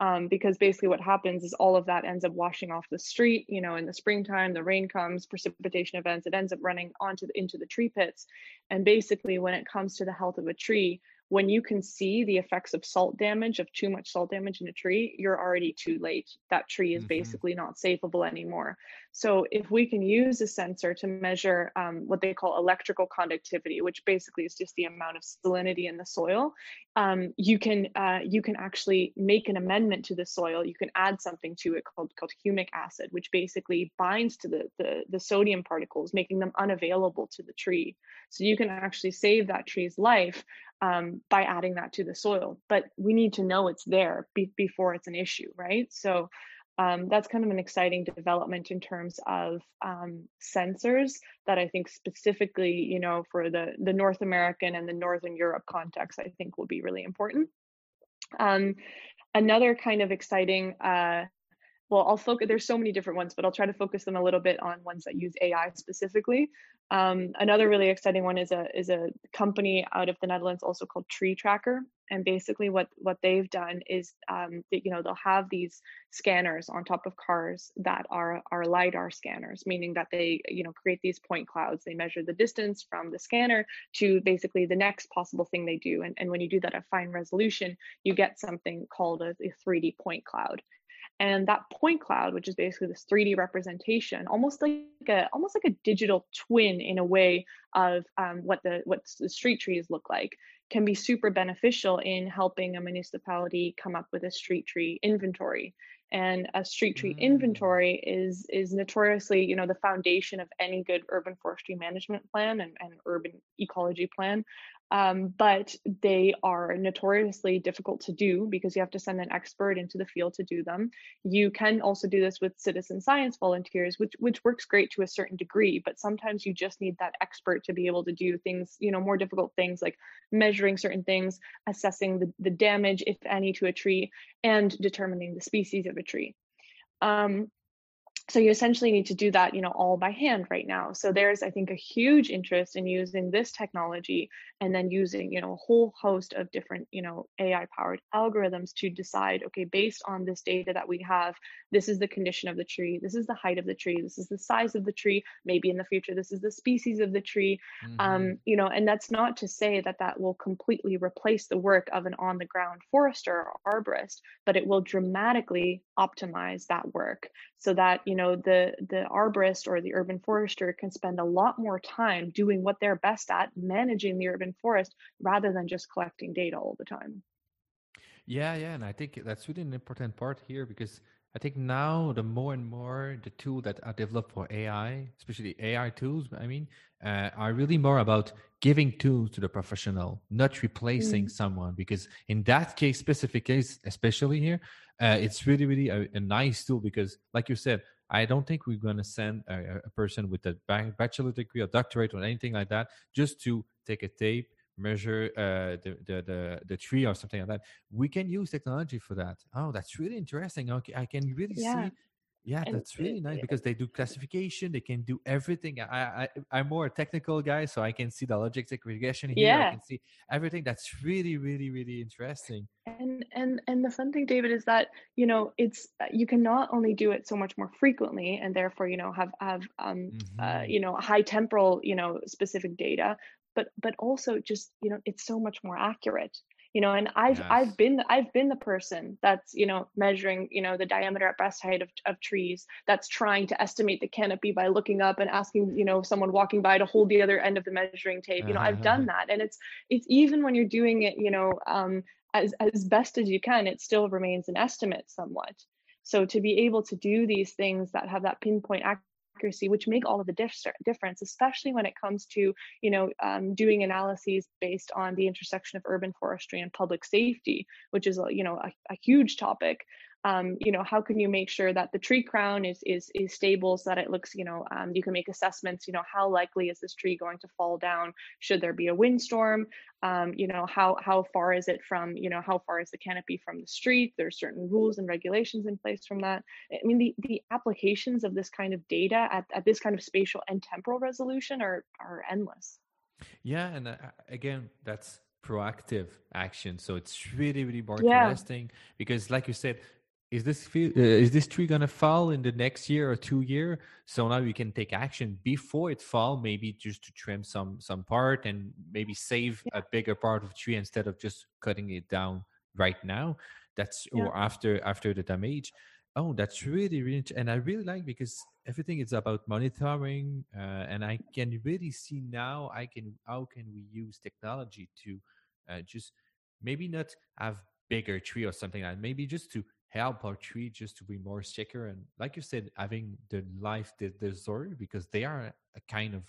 um, because basically what happens is all of that ends up washing off the street you know in the springtime the rain comes precipitation events it ends up running onto the, into the tree pits. And basically when it comes to the health of a tree when you can see the effects of salt damage of too much salt damage in a tree you're already too late that tree is Mhm. basically not savable anymore so if we can use a sensor to measure um, what they call electrical conductivity which basically is just the amount of salinity in the soil um, you can uh, you can actually make an amendment to the soil. You can add something to it called called humic acid, which basically binds to the, the the sodium particles, making them unavailable to the tree. So you can actually save that tree's life um, by adding that to the soil. But we need to know it's there be- before it's an issue, right? So um, that's kind of an exciting development in terms of um, sensors that I think specifically, you know, for the the North American and the Northern Europe context, I think will be really important. Um, another kind of exciting, uh, well, I'll focus. There's so many different ones, but I'll try to focus them a little bit on ones that use AI specifically. Um, another really exciting one is a is a company out of the Netherlands, also called Tree Tracker. And basically, what what they've done is, um, that, you know, they'll have these scanners on top of cars that are are lidar scanners, meaning that they, you know, create these point clouds. They measure the distance from the scanner to basically the next possible thing they do. And and when you do that at fine resolution, you get something called a, a 3D point cloud and that point cloud which is basically this 3d representation almost like a almost like a digital twin in a way of um, what the what the street trees look like can be super beneficial in helping a municipality come up with a street tree inventory and a street tree Mm. inventory is is notoriously you know the foundation of any good urban forestry management plan and, and urban ecology plan um, but they are notoriously difficult to do because you have to send an expert into the field to do them. You can also do this with citizen science volunteers, which which works great to a certain degree, but sometimes you just need that expert to be able to do things, you know, more difficult things like measuring certain things, assessing the, the damage, if any, to a tree, and determining the species of a tree. Um, so you essentially need to do that you know all by hand right now so there's i think a huge interest in using this technology and then using you know a whole host of different you know ai powered algorithms to decide okay based on this data that we have this is the condition of the tree this is the height of the tree this is the size of the tree maybe in the future this is the species of the tree Mhm. um, you know and that's not to say that that will completely replace the work of an on the ground forester or arborist but it will dramatically optimize that work so that you know the the arborist or the urban forester can spend a lot more time doing what they're best at managing the urban forest rather than just collecting data all the time Yeah, yeah, and I think that's really an important part here because I think now the more and more the tool that are developed for AI, especially AI tools, I mean, uh, are really more about giving tools to the professional, not replacing Mm. someone. Because in that case, specific case, especially here, uh, it's really, really a, a nice tool because, like you said, I don't think we're going to send a, a person with a bachelor degree or doctorate or anything like that just to take a tape measure uh, the, the the the tree or something like that. We can use technology for that. Oh, that's really interesting. Okay, I can really Yeah. see Yeah, And that's really nice it, because they do classification. They can do everything. I, I I'm more a technical guy, so I can see the logistic regression here. I can see everything. That's really, really, really interesting. and and and the fun thing, David, is that you know it's uh, you can not only do it so much more frequently, and therefore you know have have um uh hmm you know high temporal you know specific data, but but also just you know it's so much more accurate you know and i've i've Yes. been i've been the person that's you know measuring you know the diameter at breast height of, of trees that's trying to estimate the canopy by looking up and asking you know someone walking by to hold the other end of the measuring tape you know i've done that and it's it's even when you're doing it you know um as as best as you can it still remains an estimate somewhat so to be able to do these things that have that pinpoint accuracy which make all of the dif- difference especially when it comes to you know, um, doing analyses based on the intersection of urban forestry and public safety, which is, you know, a, a huge topic. Um, you know, how can you make sure that the tree crown is is is stable so that it looks, you know, um, you can make assessments. You know, how likely is this tree going to fall down? Should there be a windstorm? Um, you know, how how far is it from, you know, how far is the canopy from the street? There's certain rules and regulations in place from that. I mean, the the applications of this kind of data at, at this kind of spatial and temporal resolution are are endless. Yeah, and uh, again, that's proactive action. So it's really, really more Yeah, interesting because, like you said, is this uh, is this tree gonna fall in the next year or two year? So now you can take action before it fall, maybe just to trim some some part and maybe save yeah, a bigger part of tree instead of just cutting it down right now. That's yeah, or after after the damage. Oh, that's really really, and I really like because everything is about monitoring, uh, and I can really see now I can how can we use technology to uh, just maybe not have bigger tree or something like that, maybe just to help our tree just to be more secure and like you said having the life they deserve because they are a kind of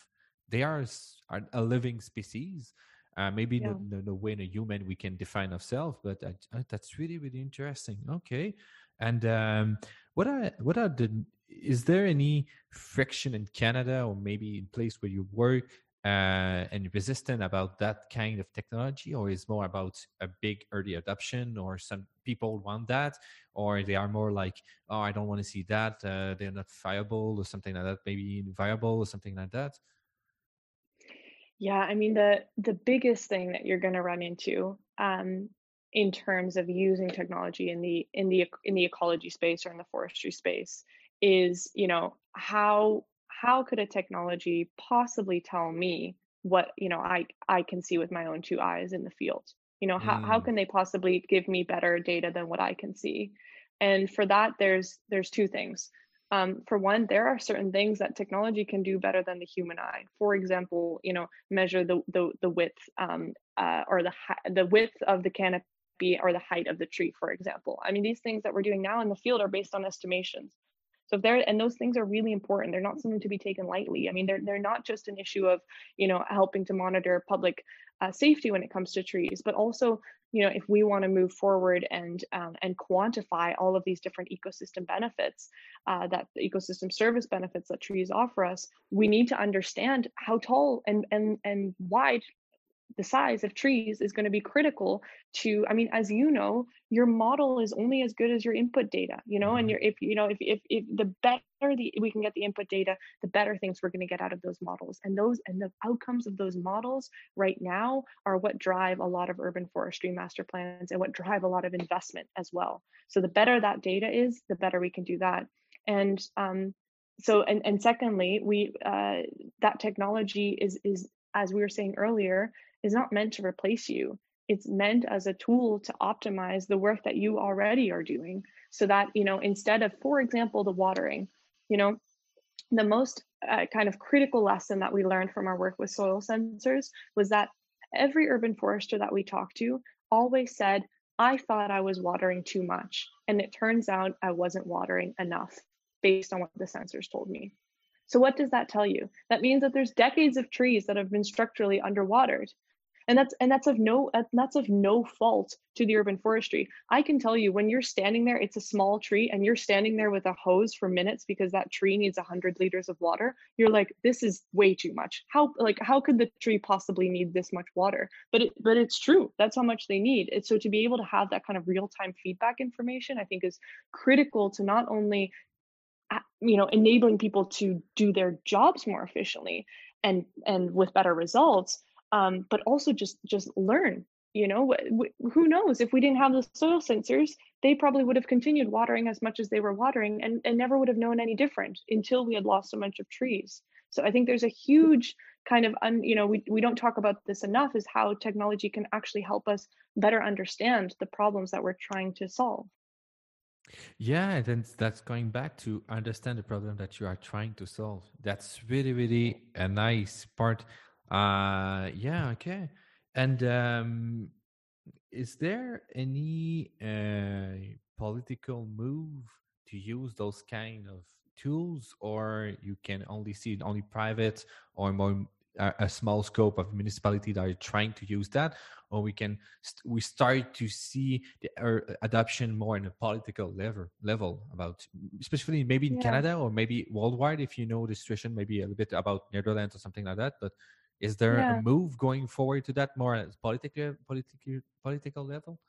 they are are a living species. Uh, maybe yeah. no, no, no way in a human we can define ourselves but uh, uh, that's really really interesting. Okay. And um, what are what are the is there any friction in canada or maybe in place where you work uh, and resistant about that kind of technology or is more about a big early adoption or some people want that or they are more like oh i don't want to see that uh, they're not viable or something like that maybe viable or something like that? Yeah, I mean the the biggest thing that you're going to run into um, in terms of using technology in the in the in the ecology space or in the forestry space is, you know, how how could a technology possibly tell me what, you know, I I can see with my own two eyes in the field? You know, how how mm, can they possibly give me better data than what I can see? And for that, there's there's two things. Um, for one, there are certain things that technology can do better than the human eye. For example, you know, measure the the, the width um, uh, or the the width of the canopy or the height of the tree, for example. I mean, these things that we're doing now in the field are based on estimations. So if they're and those things are really important. They're not something to be taken lightly. I mean, they're they're not just an issue of you know helping to monitor public uh, safety when it comes to trees, but also you know if we want to move forward and um, and quantify all of these different ecosystem benefits uh, that the ecosystem service benefits that trees offer us, we need to understand how tall and and and wide the size of trees is going to be critical to i mean as you know your model is only as good as your input data you know and mhm. you're if you know if if, if the better the we can get the input data the better things we're going to get out of those models. And those and the outcomes of those models right now are what drive a lot of urban forestry master plans and what drive a lot of investment as well. So the better that data is the better we can do that. And um so and and secondly we uh that technology is is as we were saying earlier is not meant to replace you. It's meant as a tool to optimize the work that you already are doing so that, you know, instead of, for example, the watering, you know, the most uh, kind of critical lesson that we learned from our work with soil sensors was that every urban forester that we talked to always said, I thought I was watering too much. And it turns out I wasn't watering enough based on what the sensors told me. So, what does that tell you? That means that there's decades of trees that have been structurally underwatered and that's and that's of no that's of no fault to the urban forestry. I can tell you when you're standing there it's a small tree and you're standing there with a hose for minutes because that tree needs 100 liters of water you're like this is way too much. How like how could the tree possibly need this much water? But it, but it's true. That's how much they need. And so to be able to have that kind of real time feedback information i think is critical to not only uh, you know enabling people to do their jobs more efficiently and and with better results um, but also just just learn you know who knows? If we didn't have the soil sensors they probably would have continued watering as much as they were watering and, and never would have known any different until we had lost a bunch of trees. So i think there's a huge kind of un, you know we, we don't talk about this enough is how technology can actually help us better understand the problems that we're trying to solve. Yeah and then that's going back to understand the problem that you are trying to solve. That's really really a nice part uh yeah okay and um, is there any uh, political move to use those kind of tools, or you can only see it only private or more a, a small scope of municipality that are trying to use that, or we can st- we start to see the uh, adoption more in a political level level about especially maybe in yeah. Canada or maybe worldwide if you know the situation maybe a little bit about Netherlands or something like that, but is there yeah. a move going forward to that more as political political political level?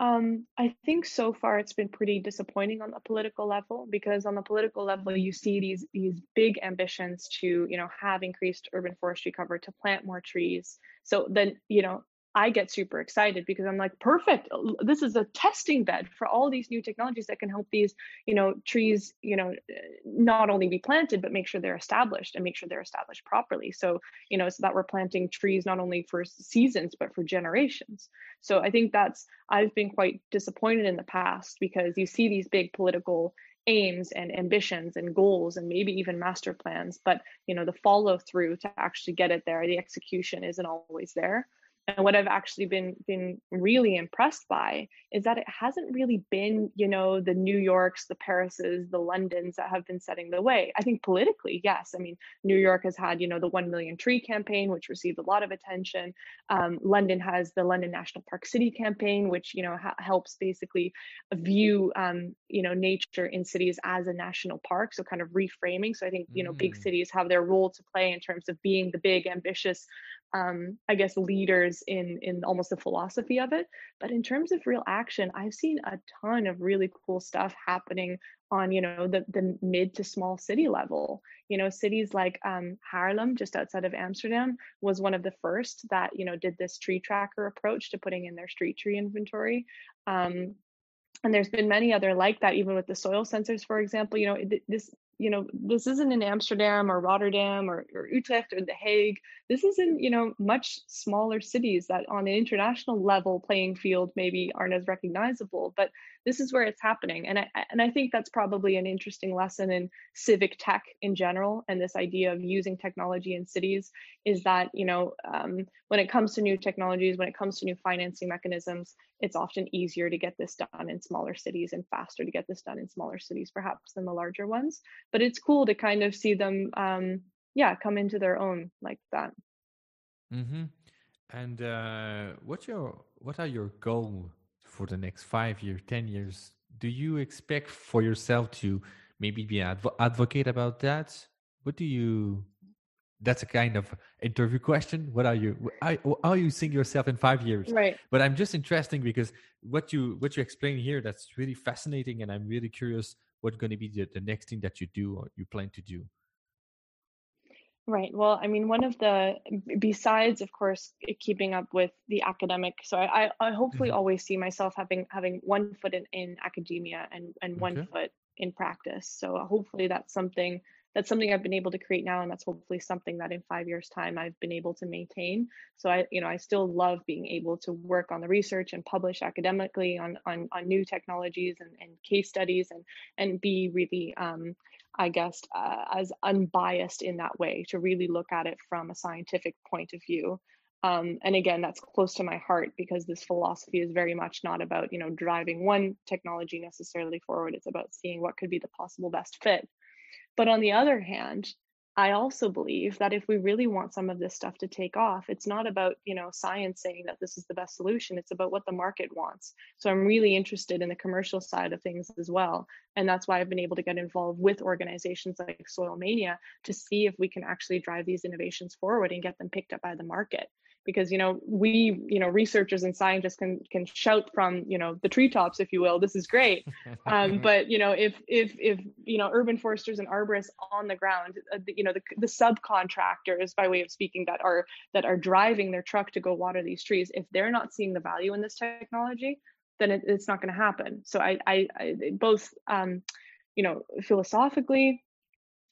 Um, I think so far it's been pretty disappointing on the political level because on the political level you see these these big ambitions to you know have increased urban forestry cover to plant more trees. So then you know I get super excited because I'm like, perfect. This is a testing bed for all these new technologies that can help these, you know, trees, you know, eh, not only be planted, but make sure they're established and make sure they're established properly. So, you know, so that we're planting trees not only for seasons, but for generations. So I think that's, I've been quite disappointed in the past because you see these big political aims and ambitions and goals and maybe even master plans but you know the follow through to actually get it there the execution isn't always there and what i've actually been been really impressed by is that it hasn't really been you know the new yorks the parises the londons that have been setting the way. I think politically yes. I mean new york has had you know the 1 million tree campaign which received a lot of attention. Um, london has the london national park city campaign which you know ha- helps basically view um, you know nature in cities as a national park. So kind of reframing. So i think you know mm. big cities have their role to play in terms of being the big ambitious um, I guess leaders in in almost the philosophy of it. But in terms of real action, I've seen a ton of really cool stuff happening on you know the the mid to small city level. You know, cities like um, Haarlem, just outside of Amsterdam, was one of the first that you know did this tree tracker approach to putting in their street tree inventory. Um, and there's been many other like that even with the soil sensors for example you know this you know this isn't in amsterdam or rotterdam or, or utrecht or the hague. This is in you know much smaller cities that on an international level playing field maybe aren't as recognizable but this is where it's happening. And i and i think that's probably an interesting lesson in civic tech in general and this idea of using technology in cities is that you know um, when it comes to new technologies when it comes to new financing mechanisms it's often easier to get this done in smaller cities and faster to get this done in smaller cities perhaps than the larger ones. But it's cool to kind of see them um, yeah come into their own like that. Mm-hmm. and uh, what's your what are your goals for the next five years, 10 years, do you expect for yourself to maybe be an adv- advocate about that? What do you, that's a kind of interview question. What are you, how, are you seeing yourself in five years? Right. But I'm just interesting because what you, what you explain here, that's really fascinating. And I'm really curious what's going to be the, the next thing that you do or you plan to do. Right. Well, I mean, one of the besides, of course, keeping up with the academic. So I, I hopefully mm-hmm. always see myself having having one foot in, in academia and and one foot in practice. So hopefully that's something that's something I've been able to create now, and that's hopefully something that in five years' time I've been able to maintain. So I, you know, I still love being able to work on the research and publish academically on on, on new technologies and, and case studies and and be really um, I guess, uh, as unbiased in that way to really look at it from a scientific point of view. Um, and again, that's close to my heart because this philosophy is very much not about, you know, driving one technology necessarily forward. It's about seeing what could be the possible best fit. But on the other hand, I also believe that if we really want some of this stuff to take off, it's not about, you know, science saying that this is the best solution. It's about what the market wants. So I'm really interested in the commercial side of things as well. And that's why I've been able to get involved with organizations like Soilmania to see if we can actually drive these innovations forward and get them picked up by the market. Because you know we you know researchers and scientists can can shout from you know the treetops if you will this is great. Um, but you know if if if you know urban foresters and arborists on the ground uh, the, you know the, the subcontractors by way of speaking that are that are driving their truck to go water these trees if they're not seeing the value in this technology then it, it's not going to happen. So I, I, I both um, you know philosophically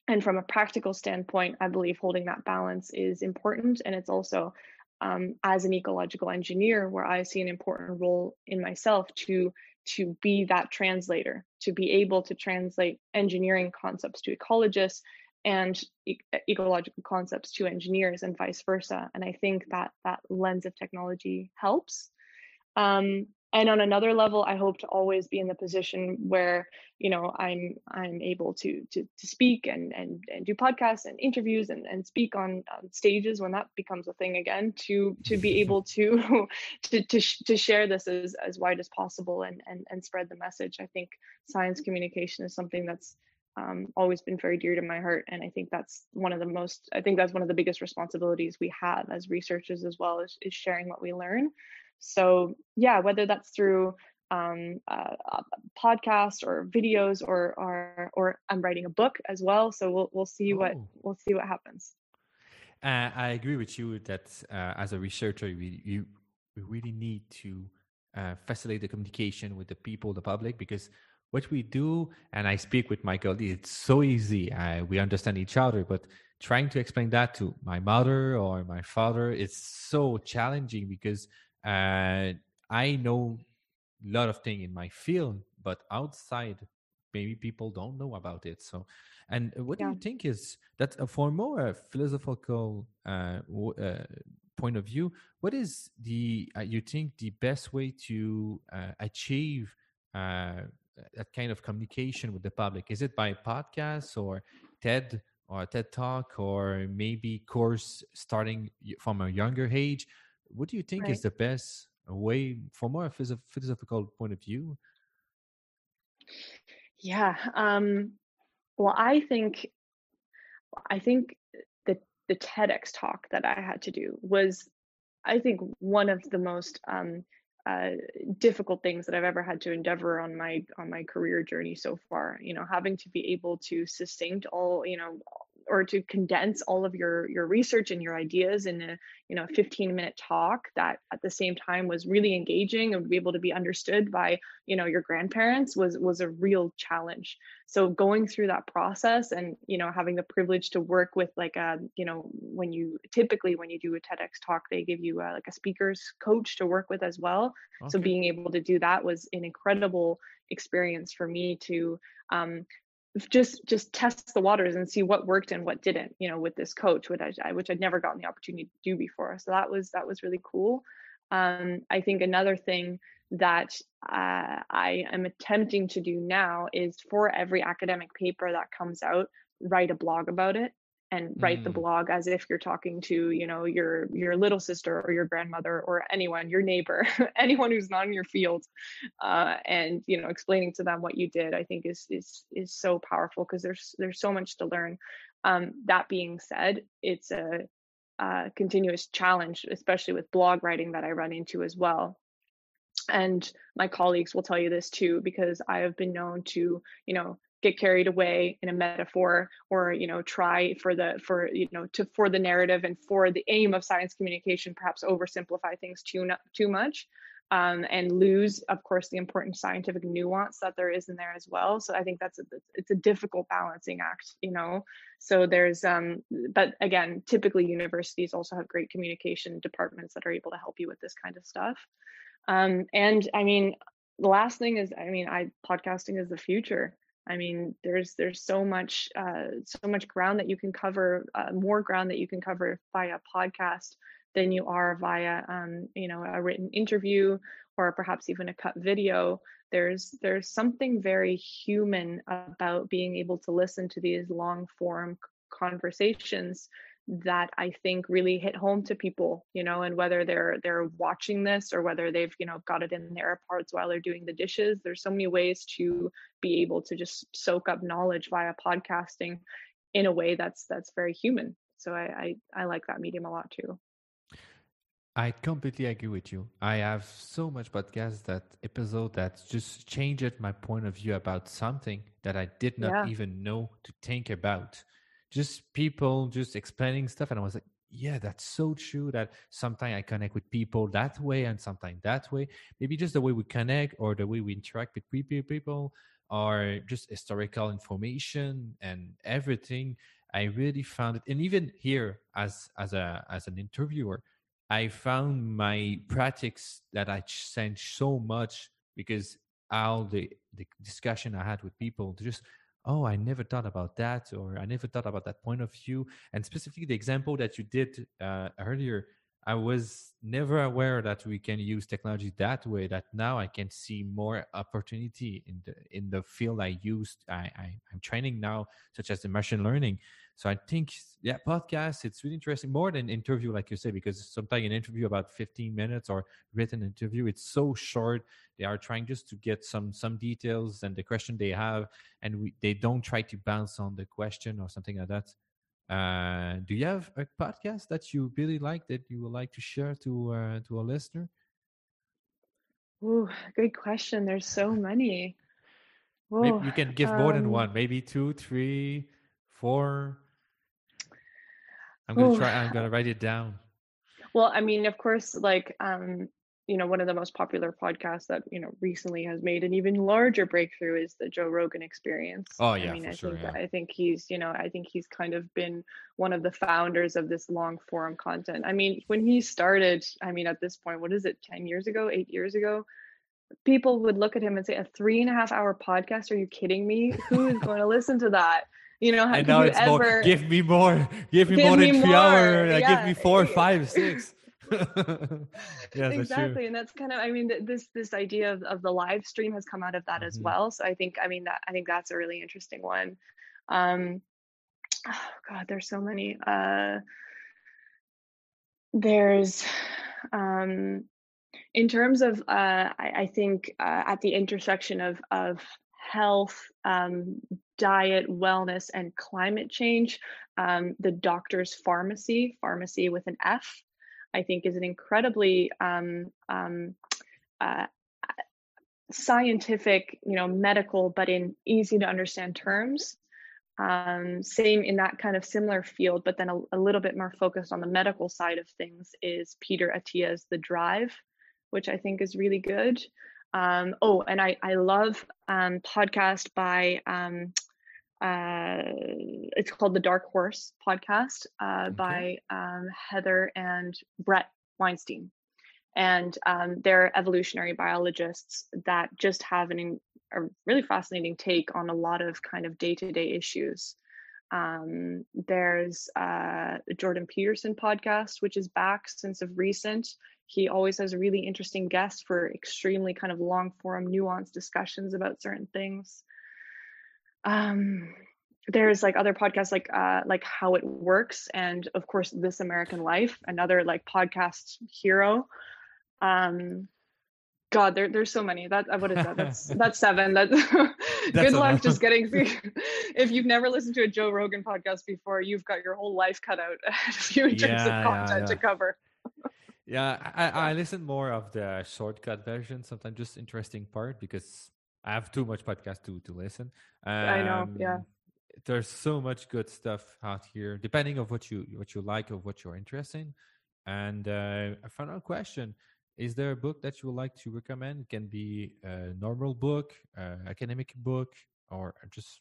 and from a practical standpoint i believe holding that balance is important and it's also um, as an ecological engineer where i see an important role in myself to to be that translator to be able to translate engineering concepts to ecologists and e- ecological concepts to engineers and vice versa. And i think that that lens of technology helps. Um, and on another level i hope to always be in the position where you know i'm i'm able to to, to speak and, and and do podcasts and interviews and, and speak on, on stages when that becomes a thing again to to be able to to to, to share this as as wide as possible and, and and spread the message. I think science communication is something that's um, always been very dear to my heart and i think that's one of the most i think that's one of the biggest responsibilities we have as researchers as well is, is sharing what we learn so yeah, whether that's through um, uh, a podcast or videos or, or or I'm writing a book as well. So we'll we'll see oh. what we'll see what happens. Uh, I agree with you that uh, as a researcher, we you we really need to uh, facilitate the communication with the people, the public, because what we do, and I speak with my colleagues, it's so easy. we understand each other, but trying to explain that to my mother or my father, it's so challenging because and I know a lot of things in my field, but outside, maybe people don't know about it. So, and what yeah. do you think is that uh, for more uh, philosophical uh, uh, point of view? What is the uh, you think the best way to uh, achieve that kind of communication with the public? Is it by podcasts or TED? or TED Talk, or maybe course starting from a younger age what do you think right. is the best way from a philosophical point of view yeah um well i think i think the the tedx talk that i had to do was i think one of the most um uh, difficult things that I've ever had to endeavor on my on my career journey so far. You know, having to be able to sustain all you know or to condense all of your your research and your ideas in a you know 15 minute talk that at the same time was really engaging and be able to be understood by you know your grandparents was was a real challenge so going through that process and you know having the privilege to work with like a um, you know when you typically when you do a tedx talk they give you a, like a speakers coach to work with as well okay. so being able to do that was an incredible experience for me to um, just just test the waters and see what worked and what didn't you know with this coach which I, which I'd never gotten the opportunity to do before. So that was that was really cool. Um, I think another thing that uh, I am attempting to do now is for every academic paper that comes out write a blog about it and write mm. the blog as if you're talking to you know your your little sister or your grandmother or anyone your neighbor anyone who's not in your field. Uh, and you know explaining to them what you did i think is is is so powerful because there's there's so much to learn. Um, that being said it's a, a continuous challenge especially with blog writing that i run into as well. And my colleagues will tell you this too because i have been known to you know get carried away in a metaphor or you know try for the for you know to for the narrative and for the aim of science communication perhaps oversimplify things too too much um, and lose of course the important scientific nuance that there is in there as well. So i think that's a, it's a difficult balancing act you know? So there's um but again typically universities also have great communication departments that are able to help you with this kind of stuff. Um, and i mean the last thing is i mean i podcasting is the future I mean, there's there's so much uh, so much ground that you can cover, uh, more ground that you can cover via podcast than you are via um, you know a written interview or perhaps even a cut video. There's there's something very human about being able to listen to these long form conversations that I think really hit home to people, you know, and whether they're they're watching this or whether they've, you know, got it in their parts while they're doing the dishes. There's so many ways to be able to just soak up knowledge via podcasting in a way that's that's very human. So I I, I like that medium a lot too. I completely agree with you. I have so much podcast that episode that just changed my point of view about something that I did not Yeah. even know to think about. Just people just explaining stuff, and I was like, yeah, that's so true. That sometimes I connect with people that way, and sometimes that way. Maybe just the way we connect or the way we interact with people, or just historical information and everything. I really found it, and even here as as a as an interviewer I found my practice that I changed so much because all the, the discussion I had with people, just, oh, I never thought about that, or I never thought about that point of view. And specifically, the example that you did uh, earlier, I was never aware that we can use technology that way. That now I can see more opportunity in the in the field I used. I, I I'm training now, such as the machine learning. So I think, yeah, podcast, it's really interesting more than interview, like you say, because sometimes an interview about 15 minutes or written interview, it's so short. They are trying just to get some some details and the question they have, and we, they don't try to bounce on the question or something like that. Uh, do you have a podcast that you really like that you would like to share to uh, to a listener? Ooh, good question. There's so many. Maybe Oh, you can give more than um, one, maybe two, three, four. I'm gonna ooh. try. I'm gonna write it down. Well, I mean, of course, like um, you know, one of the most popular podcasts that, you know, recently has made an even larger breakthrough is the Joe Rogan experience. Oh yeah, I mean, I sure. think Yeah. I think he's, you know, I think he's kind of been one of the founders of this long form content. I mean, when he started, I mean, at this point, what is it, 10 years ago, eight years ago? People would look at him and say, a three and a half hour podcast? Are you kidding me? Who is going to listen to that? You know, how And now it's more. Give me more. Give me Give more than three hours. Like, give yeah. me four, five, six. that's exactly and that's kind of i mean this this idea of, of the live stream has come out of that as Mhm. well so i think i mean that i think that's a really interesting one um oh god there's so many uh there's um in terms of uh i, I think uh, at the intersection of of health um diet wellness and climate change um the doctor's Farmacy pharmacy with an f i think is an incredibly um um uh, scientific you know medical but in easy to understand terms um, same in that kind of similar field, but then a, a, little bit more focused on the medical side of things is Peter Attia's The Drive, which I think is really good. Um, oh, and I, I love um, podcast by, um, it's called The Dark Horse podcast uh, Okay. by um, Heather and Bret Weinstein. And um, they're evolutionary biologists that just have an a really fascinating take on a lot of kind of day-to-day issues. Um, there's uh, the Jordan Peterson podcast, which is back since of recent. He always has a really interesting guests for extremely kind of long form, nuanced discussions about certain things. Um, there's like other podcasts like uh, like How It Works, and of course This American Life, another like podcast hero. Um, God, there, there's so many. That what is that? That's that's seven. That good luck just getting through. if you've never listened to a Joe Rogan podcast before, you've got your whole life cut out of you in terms Yeah, of yeah, content to cover. Yeah, I, I listen more of the shortcut version, sometimes just interesting part because I have too much podcast to to listen. I know, yeah. Um, There's so much good stuff out here, depending of what you what you like of what you're interested in. And uh, a final question: Is there a book that you would like to recommend? It can be a normal book, uh, academic book, or just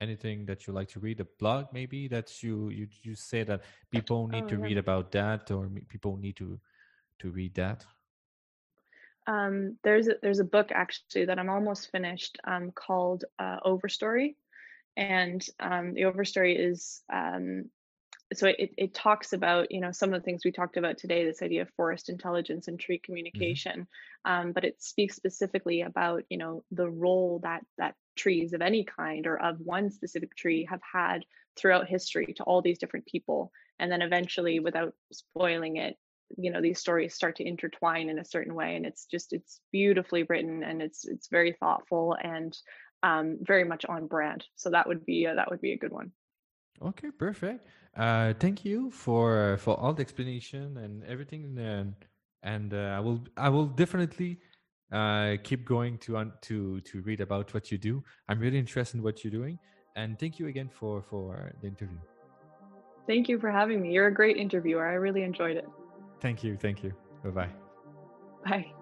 anything that you like to read. A blog, maybe that you you you say that people need Oh, to yeah. read about that, or people need to to read that. Um, there's a, there's a book actually that I'm almost finished um, called uh, Overstory, and um, the Overstory is um, so it, it talks about you know some of the things we talked about today this idea of forest intelligence and tree communication. Um, but it speaks specifically about you know the role that that trees of any kind or of one specific tree have had throughout history to all these different people. And then eventually without spoiling it you know these stories start to intertwine in a certain way and it's just it's beautifully written and it's it's very thoughtful and um, very much on brand so that would be a, that would be a good one Okay, perfect. uh, thank you for for all the explanation and everything. And and uh, I will I will definitely uh, keep going to to to read about what you do. I'm really interested in what you're doing. And thank you again for for the interview. Thank you for having me. You're a great interviewer. I really enjoyed it. Thank you. Thank you. Bye bye. Bye.